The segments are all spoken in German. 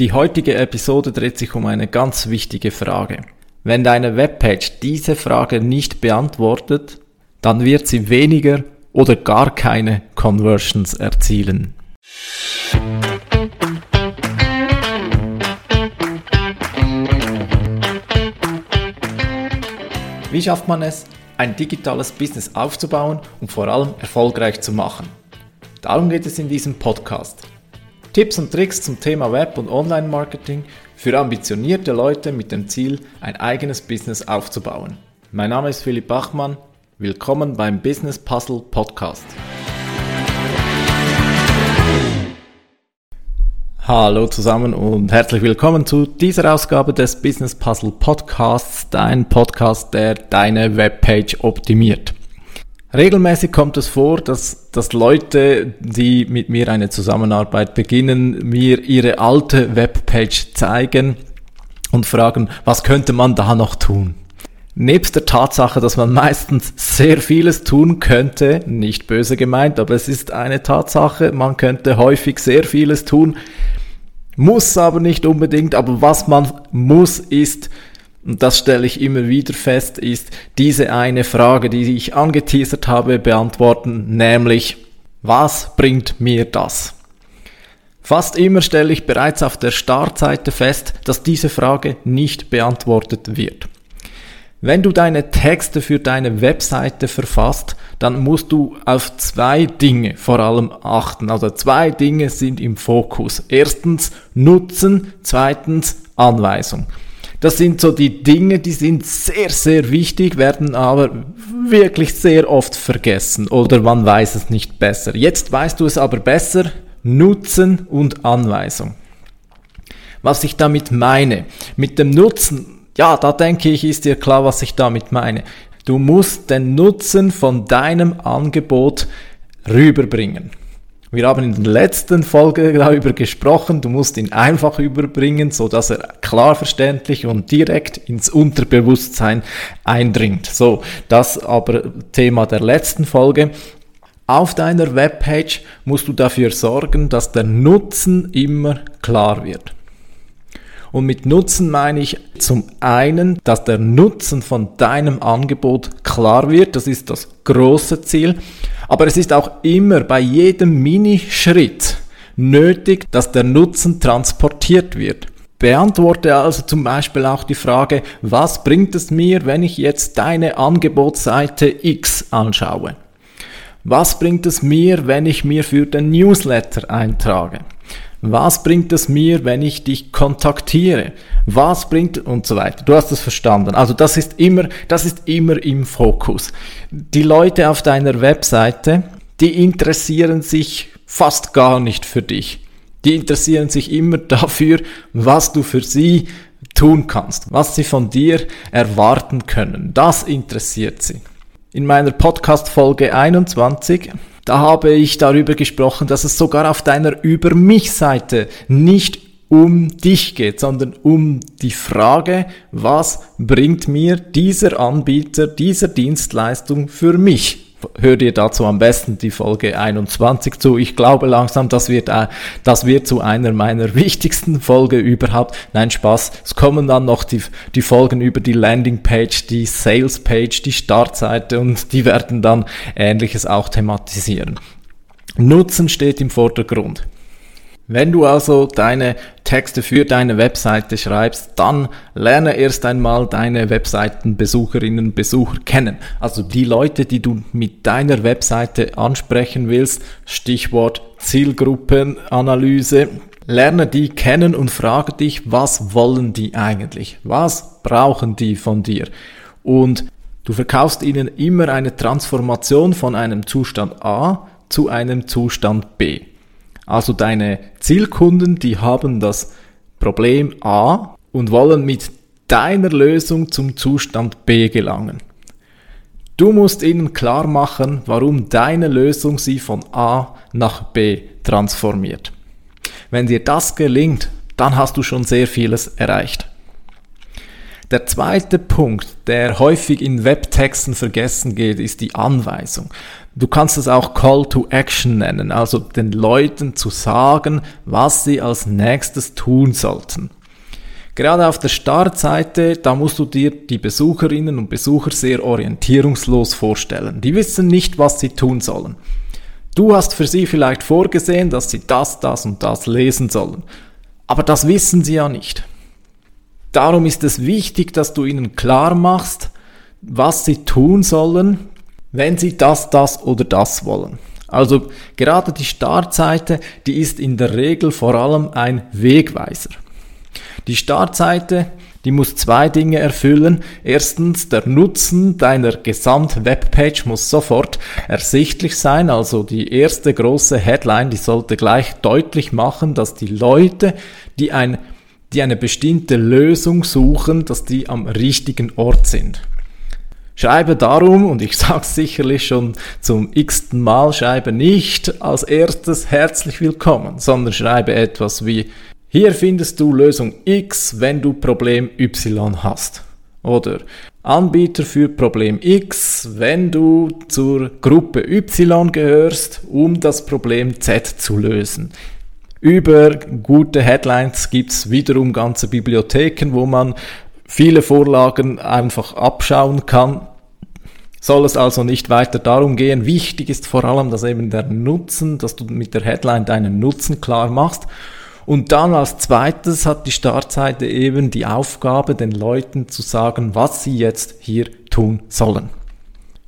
Die heutige Episode dreht sich um eine ganz wichtige Frage. Wenn deine Webpage diese Frage nicht beantwortet, dann wird sie weniger oder gar keine Conversions erzielen. Wie schafft man es, ein digitales Business aufzubauen und vor allem erfolgreich zu machen? Darum geht es in diesem Podcast. Tipps und Tricks zum Thema Web- und Online-Marketing für ambitionierte Leute mit dem Ziel, ein eigenes Business aufzubauen. Mein Name ist Philipp Bachmann. Willkommen beim Business Puzzle Podcast. Hallo zusammen und herzlich willkommen zu dieser Ausgabe des Business Puzzle Podcasts, dein Podcast, der deine Webpage optimiert. Regelmäßig kommt es vor, dass, dass Leute, die mit mir eine Zusammenarbeit beginnen, mir ihre alte Webpage zeigen und fragen, was könnte man da noch tun? Nebst der Tatsache, dass man meistens sehr vieles tun könnte, nicht böse gemeint, aber es ist eine Tatsache, man könnte häufig sehr vieles tun, muss aber nicht unbedingt, aber was man muss ist, und das stelle ich immer wieder fest, ist diese eine Frage, die ich angeteasert habe, beantworten, nämlich, was bringt mir das? Fast immer stelle ich bereits auf der Startseite fest, dass diese Frage nicht beantwortet wird. Wenn du deine Texte für deine Webseite verfasst, dann musst du auf zwei Dinge vor allem achten. Also zwei Dinge sind im Fokus. Erstens Nutzen, zweitens Anweisung. Das sind so die Dinge, die sind sehr, sehr wichtig, werden aber wirklich sehr oft vergessen oder man weiß es nicht besser. Jetzt weißt du es aber besser, Nutzen und Anweisung. Was ich damit meine, mit dem Nutzen, ja, da denke ich, ist dir klar, was ich damit meine. Du musst den Nutzen von deinem Angebot rüberbringen. Wir haben in der letzten Folge darüber gesprochen, du musst ihn einfach überbringen, so dass er klar verständlich und direkt ins Unterbewusstsein eindringt. So, das aber Thema der letzten Folge. Auf deiner Webpage musst du dafür sorgen, dass der Nutzen immer klar wird. Und mit Nutzen meine ich zum einen, dass der Nutzen von deinem Angebot klar wird. Das ist das große Ziel. Aber es ist auch immer bei jedem Minischritt nötig, dass der Nutzen transportiert wird. Beantworte also zum Beispiel auch die Frage, was bringt es mir, wenn ich jetzt deine Angebotsseite X anschaue? Was bringt es mir, wenn ich mir für den Newsletter eintrage? Was bringt es mir, wenn ich dich kontaktiere? Was bringt und so weiter. Du hast es verstanden. Also das ist immer, das ist immer im Fokus. Die Leute auf deiner Webseite, die interessieren sich fast gar nicht für dich. Die interessieren sich immer dafür, was du für sie tun kannst, was sie von dir erwarten können. Das interessiert sie. In meiner Podcast Folge 21 da habe ich darüber gesprochen, dass es sogar auf deiner Über mich Seite nicht um dich geht, sondern um die Frage, was bringt mir dieser Anbieter, dieser Dienstleistung für mich? Hör dir dazu am besten die Folge 21 zu. Ich glaube langsam, das wird, das wird zu einer meiner wichtigsten Folge überhaupt. Nein, Spaß. Es kommen dann noch die, die Folgen über die Landingpage, die Salespage, die Startseite und die werden dann Ähnliches auch thematisieren. Nutzen steht im Vordergrund. Wenn du also deine Texte für deine Webseite schreibst, dann lerne erst einmal deine Webseitenbesucherinnen und Besucher kennen. Also die Leute, die du mit deiner Webseite ansprechen willst, Stichwort Zielgruppenanalyse. Lerne die kennen und frage dich, was wollen die eigentlich? Was brauchen die von dir? Und du verkaufst ihnen immer eine Transformation von einem Zustand A zu einem Zustand B. Also deine Zielkunden, die haben das Problem A und wollen mit deiner Lösung zum Zustand B gelangen. Du musst ihnen klar machen, warum deine Lösung sie von A nach B transformiert. Wenn dir das gelingt, dann hast du schon sehr vieles erreicht. Der zweite Punkt, der häufig in Webtexten vergessen geht, ist die Anweisung. Du kannst es auch Call to Action nennen, also den Leuten zu sagen, was sie als nächstes tun sollten. Gerade auf der Startseite, da musst du dir die Besucherinnen und Besucher sehr orientierungslos vorstellen. Die wissen nicht, was sie tun sollen. Du hast für sie vielleicht vorgesehen, dass sie das, das und das lesen sollen. Aber das wissen sie ja nicht. Darum ist es wichtig, dass du ihnen klar machst, was sie tun sollen, wenn sie das, das oder das wollen. Also gerade die Startseite, die ist in der Regel vor allem ein Wegweiser. Die Startseite, die muss zwei Dinge erfüllen. Erstens, der Nutzen deiner Gesamt-Webpage muss sofort ersichtlich sein. Also die erste große Headline, die sollte gleich deutlich machen, dass die Leute, die, ein, die eine bestimmte Lösung suchen, dass die am richtigen Ort sind. Schreibe darum, und ich sage sicherlich schon zum x-ten Mal, schreibe nicht als erstes herzlich willkommen, sondern schreibe etwas wie hier findest du Lösung X, wenn du Problem Y hast. Oder Anbieter für Problem X, wenn du zur Gruppe Y gehörst, um das Problem Z zu lösen. Über gute Headlines gibt's wiederum ganze Bibliotheken, wo man viele Vorlagen einfach abschauen kann. Soll es also nicht weiter darum gehen. Wichtig ist vor allem, dass eben der Nutzen, dass du mit der Headline deinen Nutzen klar machst und dann als zweites hat die Startseite eben die Aufgabe, den Leuten zu sagen, was sie jetzt hier tun sollen.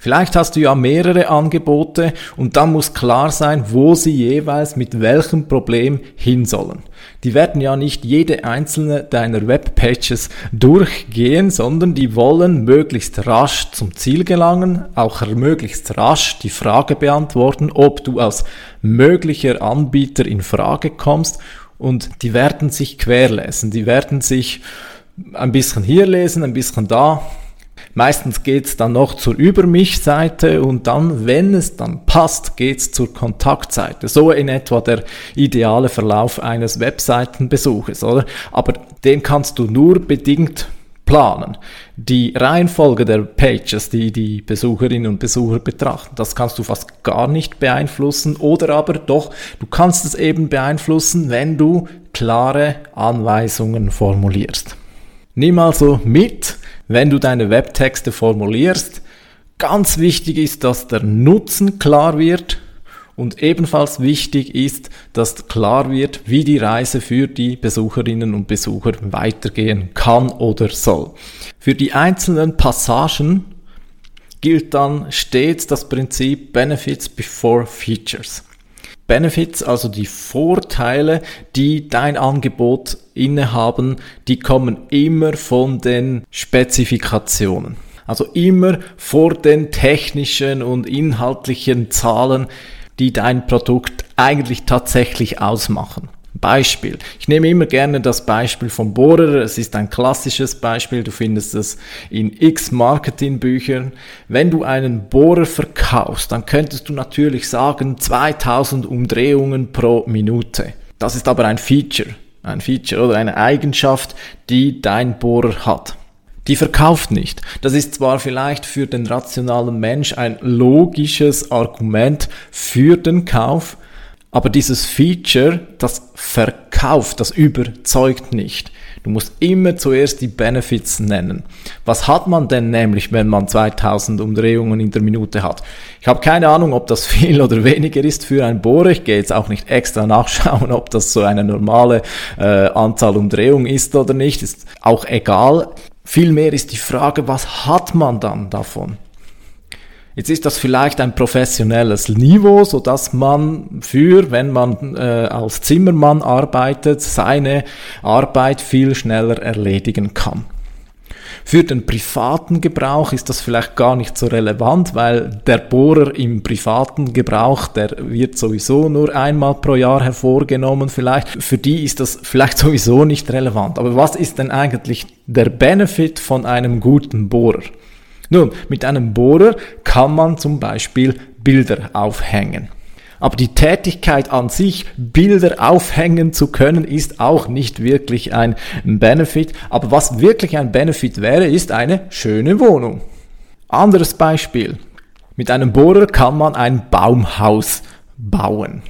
Vielleicht hast du ja mehrere Angebote und dann muss klar sein, wo sie jeweils mit welchem Problem hin sollen. Die werden ja nicht jede einzelne deiner Webpages durchgehen, sondern die wollen möglichst rasch zum Ziel gelangen, auch möglichst rasch die Frage beantworten, ob du als möglicher Anbieter in Frage kommst und die werden sich querlesen, die werden sich ein bisschen hier lesen, ein bisschen da. Meistens geht's dann noch zur Über mich-Seite und dann, wenn es dann passt, geht's zur Kontaktseite. So in etwa der ideale Verlauf eines Webseitenbesuches, oder? Aber den kannst du nur bedingt planen. Die Reihenfolge der Pages, die die Besucherinnen und Besucher betrachten, das kannst du fast gar nicht beeinflussen oder aber doch, du kannst es eben beeinflussen, wenn du klare Anweisungen formulierst. Nimm also mit, wenn du deine Webtexte formulierst, ganz wichtig ist, dass der Nutzen klar wird und ebenfalls wichtig ist, dass klar wird, wie die Reise für die Besucherinnen und Besucher weitergehen kann oder soll. Für die einzelnen Passagen gilt dann stets das Prinzip Benefits before Features. Benefits, also die Vorteile, die dein Angebot innehaben, die kommen immer von den Spezifikationen. Also immer vor den technischen und inhaltlichen Zahlen, die dein Produkt eigentlich tatsächlich ausmachen. Beispiel. Ich nehme immer gerne das Beispiel vom Bohrer. Es ist ein klassisches Beispiel. Du findest es in x Marketingbüchern. Wenn du einen Bohrer verkaufst, dann könntest du natürlich sagen 2000 Umdrehungen pro Minute. Das ist aber ein Feature. Ein Feature oder eine Eigenschaft, die dein Bohrer hat die verkauft nicht. Das ist zwar vielleicht für den rationalen Mensch ein logisches Argument für den Kauf, aber dieses Feature, das verkauft, das überzeugt nicht. Du musst immer zuerst die Benefits nennen. Was hat man denn nämlich, wenn man 2000 Umdrehungen in der Minute hat? Ich habe keine Ahnung, ob das viel oder weniger ist für ein Bohrer. Ich gehe jetzt auch nicht extra nachschauen, ob das so eine normale äh, Anzahl Umdrehungen ist oder nicht. Ist auch egal. Vielmehr ist die Frage, was hat man dann davon? Jetzt ist das vielleicht ein professionelles Niveau, so dass man für, wenn man äh, als Zimmermann arbeitet, seine Arbeit viel schneller erledigen kann. Für den privaten Gebrauch ist das vielleicht gar nicht so relevant, weil der Bohrer im privaten Gebrauch, der wird sowieso nur einmal pro Jahr hervorgenommen vielleicht. Für die ist das vielleicht sowieso nicht relevant. Aber was ist denn eigentlich der Benefit von einem guten Bohrer? Nun, mit einem Bohrer kann man zum Beispiel Bilder aufhängen. Aber die Tätigkeit an sich, Bilder aufhängen zu können, ist auch nicht wirklich ein Benefit. Aber was wirklich ein Benefit wäre, ist eine schöne Wohnung. Anderes Beispiel. Mit einem Bohrer kann man ein Baumhaus bauen.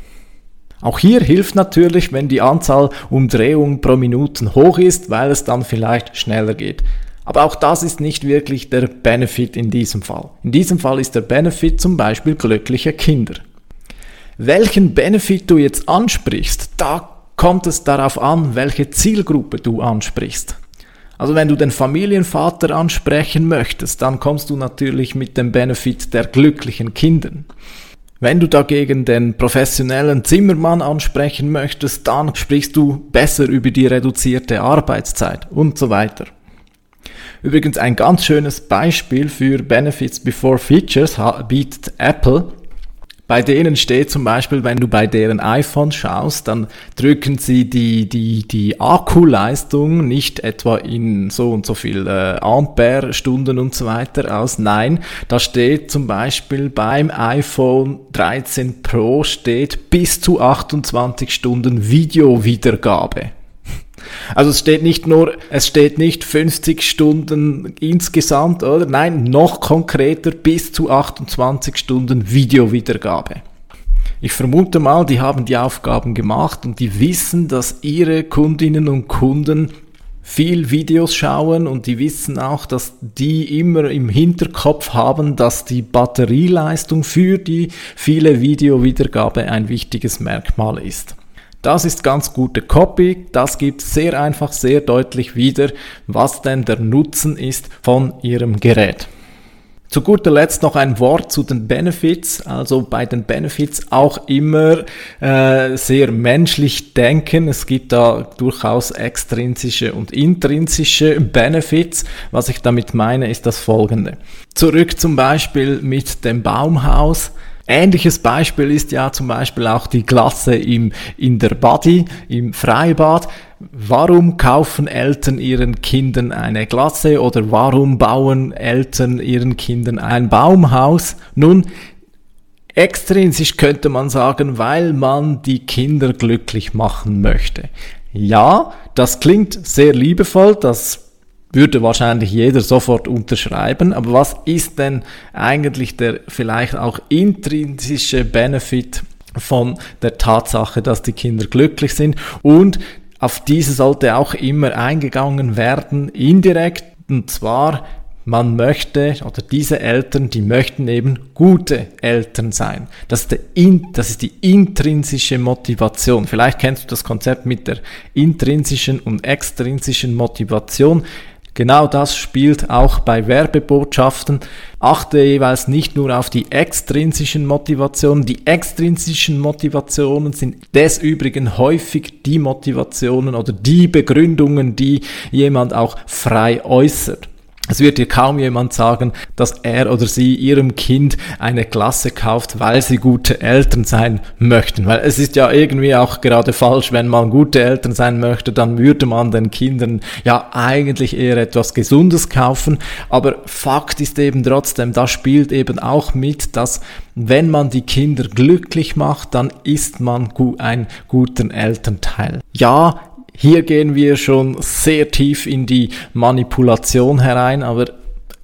Auch hier hilft natürlich, wenn die Anzahl Umdrehungen pro Minuten hoch ist, weil es dann vielleicht schneller geht. Aber auch das ist nicht wirklich der Benefit in diesem Fall. In diesem Fall ist der Benefit zum Beispiel glückliche Kinder. Welchen Benefit du jetzt ansprichst, da kommt es darauf an, welche Zielgruppe du ansprichst. Also wenn du den Familienvater ansprechen möchtest, dann kommst du natürlich mit dem Benefit der glücklichen Kinder. Wenn du dagegen den professionellen Zimmermann ansprechen möchtest, dann sprichst du besser über die reduzierte Arbeitszeit und so weiter. Übrigens ein ganz schönes Beispiel für Benefits before Features bietet Apple. Bei denen steht zum Beispiel, wenn du bei deren iPhone schaust, dann drücken sie die, die, die Akkuleistung nicht etwa in so und so viel äh, Ampere-Stunden und so weiter aus. Nein, da steht zum Beispiel beim iPhone 13 Pro steht bis zu 28 Stunden Videowiedergabe. Also es steht nicht nur, es steht nicht 50 Stunden insgesamt, oder? Nein, noch konkreter bis zu 28 Stunden Videowiedergabe. Ich vermute mal, die haben die Aufgaben gemacht und die wissen, dass ihre Kundinnen und Kunden viel Videos schauen und die wissen auch, dass die immer im Hinterkopf haben, dass die Batterieleistung für die viele Videowiedergabe ein wichtiges Merkmal ist. Das ist ganz gute Copy. Das gibt sehr einfach, sehr deutlich wieder, was denn der Nutzen ist von Ihrem Gerät. Zu guter Letzt noch ein Wort zu den Benefits. Also bei den Benefits auch immer äh, sehr menschlich denken. Es gibt da durchaus extrinsische und intrinsische Benefits. Was ich damit meine, ist das folgende. Zurück zum Beispiel mit dem Baumhaus. Ähnliches Beispiel ist ja zum Beispiel auch die Klasse im, in der Body, im Freibad. Warum kaufen Eltern ihren Kindern eine Klasse oder warum bauen Eltern ihren Kindern ein Baumhaus? Nun, extrinsisch könnte man sagen, weil man die Kinder glücklich machen möchte. Ja, das klingt sehr liebevoll, das würde wahrscheinlich jeder sofort unterschreiben. Aber was ist denn eigentlich der vielleicht auch intrinsische Benefit von der Tatsache, dass die Kinder glücklich sind? Und auf diese sollte auch immer eingegangen werden, indirekt. Und zwar, man möchte, oder diese Eltern, die möchten eben gute Eltern sein. Das ist, in, das ist die intrinsische Motivation. Vielleicht kennst du das Konzept mit der intrinsischen und extrinsischen Motivation. Genau das spielt auch bei Werbebotschaften. Achte jeweils nicht nur auf die extrinsischen Motivationen. Die extrinsischen Motivationen sind des Übrigen häufig die Motivationen oder die Begründungen, die jemand auch frei äußert. Es wird dir kaum jemand sagen, dass er oder sie ihrem Kind eine Klasse kauft, weil sie gute Eltern sein möchten. Weil es ist ja irgendwie auch gerade falsch, wenn man gute Eltern sein möchte, dann würde man den Kindern ja eigentlich eher etwas Gesundes kaufen. Aber Fakt ist eben trotzdem, da spielt eben auch mit, dass wenn man die Kinder glücklich macht, dann ist man ein guter Elternteil. Ja, hier gehen wir schon sehr tief in die Manipulation herein, aber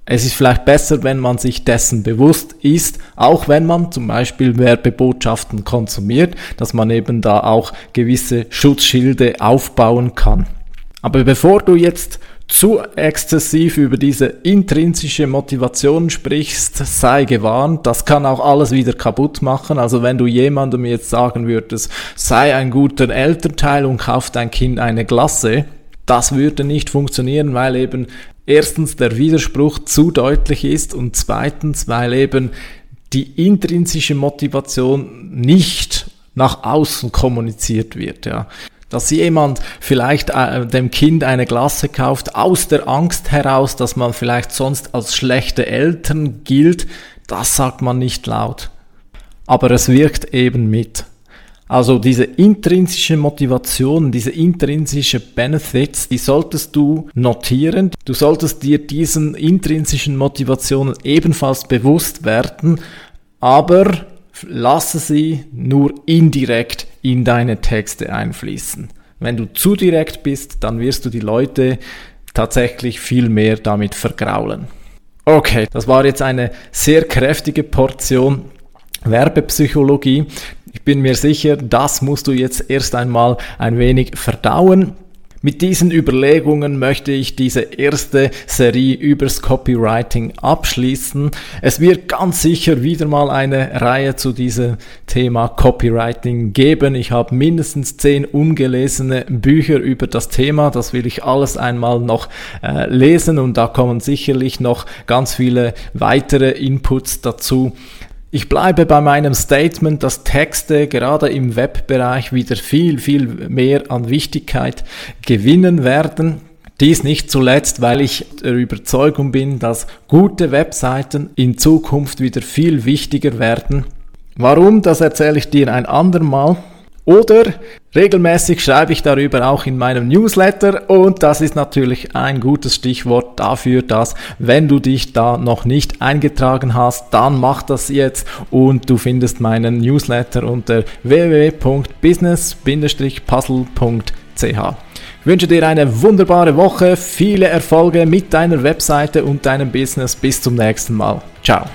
es ist vielleicht besser, wenn man sich dessen bewusst ist, auch wenn man zum Beispiel Werbebotschaften konsumiert, dass man eben da auch gewisse Schutzschilde aufbauen kann. Aber bevor du jetzt zu exzessiv über diese intrinsische Motivation sprichst, sei gewarnt, das kann auch alles wieder kaputt machen. Also wenn du jemandem jetzt sagen würdest, sei ein guter Elternteil und kauf dein Kind eine Glasse, das würde nicht funktionieren, weil eben erstens der Widerspruch zu deutlich ist und zweitens, weil eben die intrinsische Motivation nicht nach außen kommuniziert wird, ja dass jemand vielleicht äh, dem Kind eine Glasse kauft aus der Angst heraus, dass man vielleicht sonst als schlechte Eltern gilt, das sagt man nicht laut. Aber es wirkt eben mit. Also diese intrinsische Motivation, diese intrinsische Benefits, die solltest du notieren. Du solltest dir diesen intrinsischen Motivationen ebenfalls bewusst werden, aber lasse sie nur indirekt in deine Texte einfließen. Wenn du zu direkt bist, dann wirst du die Leute tatsächlich viel mehr damit vergraulen. Okay, das war jetzt eine sehr kräftige Portion Werbepsychologie. Ich bin mir sicher, das musst du jetzt erst einmal ein wenig verdauen. Mit diesen Überlegungen möchte ich diese erste Serie übers Copywriting abschließen. Es wird ganz sicher wieder mal eine Reihe zu diesem Thema Copywriting geben. Ich habe mindestens zehn ungelesene Bücher über das Thema. Das will ich alles einmal noch äh, lesen und da kommen sicherlich noch ganz viele weitere Inputs dazu. Ich bleibe bei meinem Statement, dass Texte gerade im Webbereich wieder viel, viel mehr an Wichtigkeit gewinnen werden. Dies nicht zuletzt, weil ich der Überzeugung bin, dass gute Webseiten in Zukunft wieder viel wichtiger werden. Warum, das erzähle ich dir ein andermal. Oder regelmäßig schreibe ich darüber auch in meinem Newsletter und das ist natürlich ein gutes Stichwort dafür, dass wenn du dich da noch nicht eingetragen hast, dann mach das jetzt und du findest meinen Newsletter unter www.business-puzzle.ch. Ich wünsche dir eine wunderbare Woche, viele Erfolge mit deiner Webseite und deinem Business. Bis zum nächsten Mal. Ciao.